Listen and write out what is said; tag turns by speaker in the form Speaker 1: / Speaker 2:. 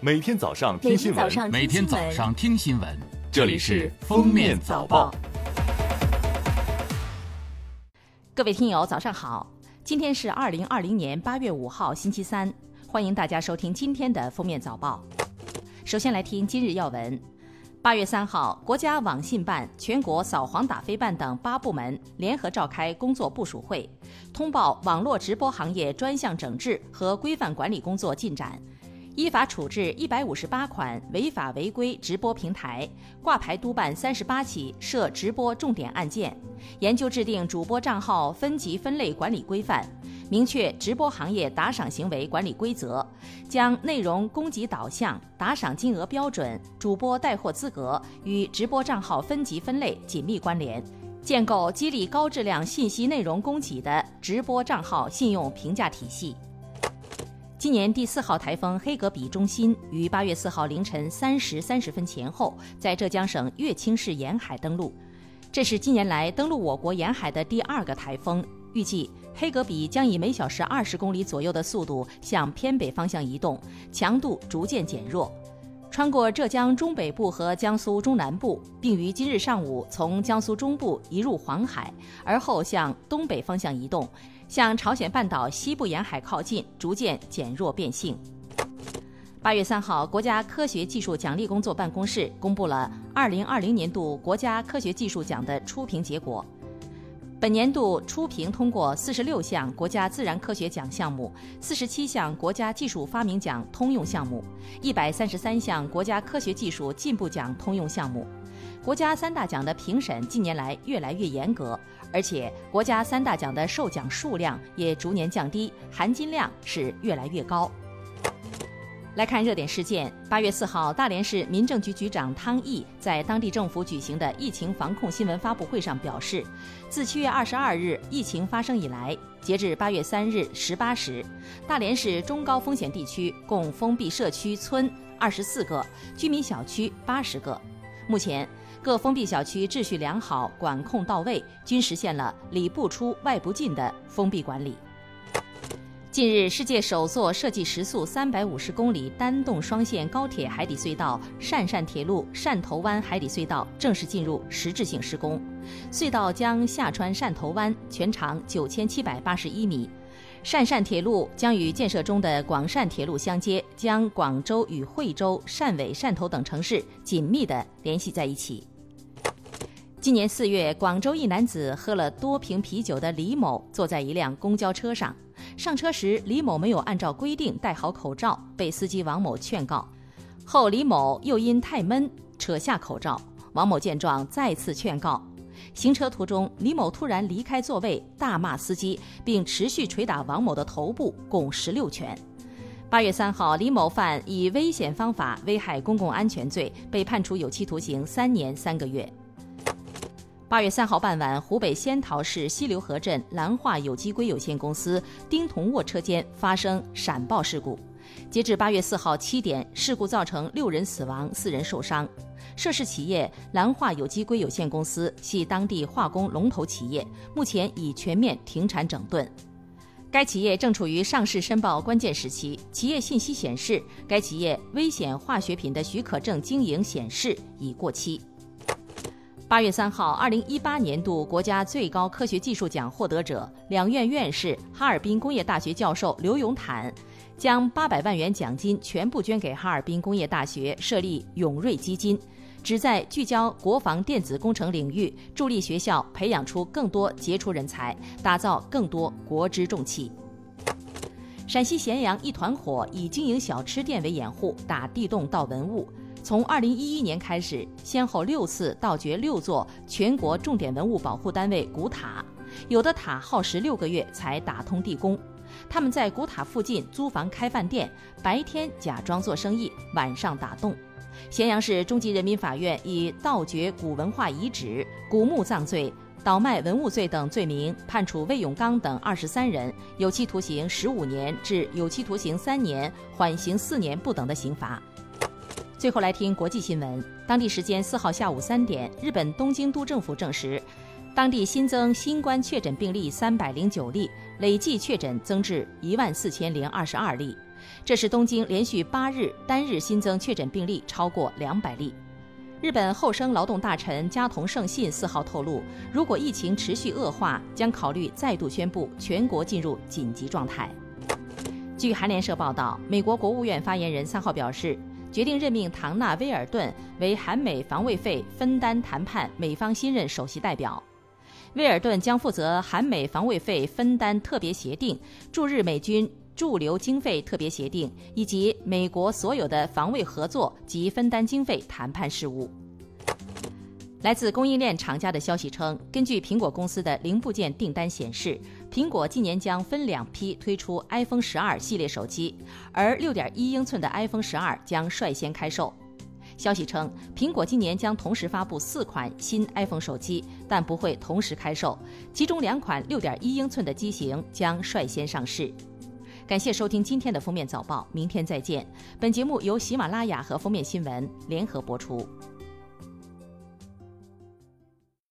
Speaker 1: 每天早上听新闻，
Speaker 2: 每天早上听新闻，
Speaker 1: 这里是《封面早报》。
Speaker 3: 各位听友，早上好！今天是二零二零年八月五号，星期三，欢迎大家收听今天的《封面早报》。首先来听今日要闻。八月三号，国家网信办、全国扫黄打非办等八部门联合召开工作部署会，通报网络直播行业专项整治和规范管理工作进展。依法处置一百五十八款违法违规直播平台，挂牌督办三十八起涉直播重点案件，研究制定主播账号分级分类管理规范，明确直播行业打赏行为管理规则，将内容供给导向、打赏金额标准、主播带货资格与直播账号分级分类紧密关联，建构激励高质量信息内容供给的直播账号信用评价体系。今年第四号台风黑格比中心于八月四号凌晨三时三十分前后在浙江省乐清市沿海登陆，这是近年来登陆我国沿海的第二个台风。预计黑格比将以每小时二十公里左右的速度向偏北方向移动，强度逐渐减弱，穿过浙江中北部和江苏中南部，并于今日上午从江苏中部移入黄海，而后向东北方向移动。向朝鲜半岛西部沿海靠近，逐渐减弱变性。八月三号，国家科学技术奖励工作办公室公布了二零二零年度国家科学技术奖的初评结果。本年度初评通过四十六项国家自然科学奖项目，四十七项国家技术发明奖通用项目，一百三十三项国家科学技术进步奖通用项目。国家三大奖的评审近年来越来越严格，而且国家三大奖的授奖数量也逐年降低，含金量是越来越高。来看热点事件，八月四号，大连市民政局局长汤毅在当地政府举行的疫情防控新闻发布会上表示，自七月二十二日疫情发生以来，截至八月三日十八时，大连市中高风险地区共封闭社区村二十四个，居民小区八十个，目前。各封闭小区秩序良好，管控到位，均实现了里不出、外不进的封闭管理。近日，世界首座设计时速三百五十公里单洞双线高铁海底隧道——汕汕铁路汕头湾海底隧道正式进入实质性施工。隧道将下穿汕头湾，全长九千七百八十一米。汕汕铁路将与建设中的广汕铁路相接，将广州与惠州、汕尾、汕头等城市紧密地联系在一起。今年四月，广州一男子喝了多瓶啤酒的李某坐在一辆公交车上，上车时李某没有按照规定戴好口罩，被司机王某劝告，后李某又因太闷扯下口罩，王某见状再次劝告。行车途中，李某突然离开座位，大骂司机，并持续捶打王某的头部，共十六拳。八月三号，李某犯以危险方法危害公共安全罪，被判处有期徒刑三年三个月。八月三号傍晚，湖北仙桃市西流河镇兰化有机硅有限公司丁同沃车间发生闪爆事故。截至八月四号七点，事故造成六人死亡，四人受伤。涉事企业兰化有机硅有限公司系当地化工龙头企业，目前已全面停产整顿。该企业正处于上市申报关键时期，企业信息显示，该企业危险化学品的许可证经营显示已过期。八月三号，二零一八年度国家最高科学技术奖获得者、两院院士、哈尔滨工业大学教授刘永坦。将八百万元奖金全部捐给哈尔滨工业大学设立永瑞基金，旨在聚焦国防电子工程领域，助力学校培养出更多杰出人才，打造更多国之重器。陕西咸阳一团火以经营小吃店为掩护，打地洞盗文物。从二零一一年开始，先后六次盗掘六座全国重点文物保护单位古塔，有的塔耗时六个月才打通地宫。他们在古塔附近租房开饭店，白天假装做生意，晚上打洞。咸阳市中级人民法院以盗掘古文化遗址、古墓葬罪、倒卖文物罪等罪名，判处魏永刚等二十三人有期徒刑十五年至有期徒刑三年，缓刑四年不等的刑罚。最后来听国际新闻。当地时间四号下午三点，日本东京都政府证实。当地新增新冠确诊病例三百零九例，累计确诊增至一万四千零二十二例。这是东京连续八日单日新增确诊病例超过两百例。日本厚生劳动大臣加藤胜信四号透露，如果疫情持续恶化，将考虑再度宣布全国进入紧急状态。据韩联社报道，美国国务院发言人三号表示，决定任命唐纳·威尔顿为韩美防卫费分担谈判美方新任首席代表。威尔顿将负责韩美防卫费分担特别协定、驻日美军驻留经费特别协定以及美国所有的防卫合作及分担经费谈判事务。来自供应链厂家的消息称，根据苹果公司的零部件订单显示，苹果今年将分两批推出 iPhone 十二系列手机，而六点一英寸的 iPhone 十二将率先开售。消息称，苹果今年将同时发布四款新 iPhone 手机，但不会同时开售，其中两款六点一英寸的机型将率先上市。感谢收听今天的封面早报，明天再见。本节目由喜马拉雅和封面新闻联合播出。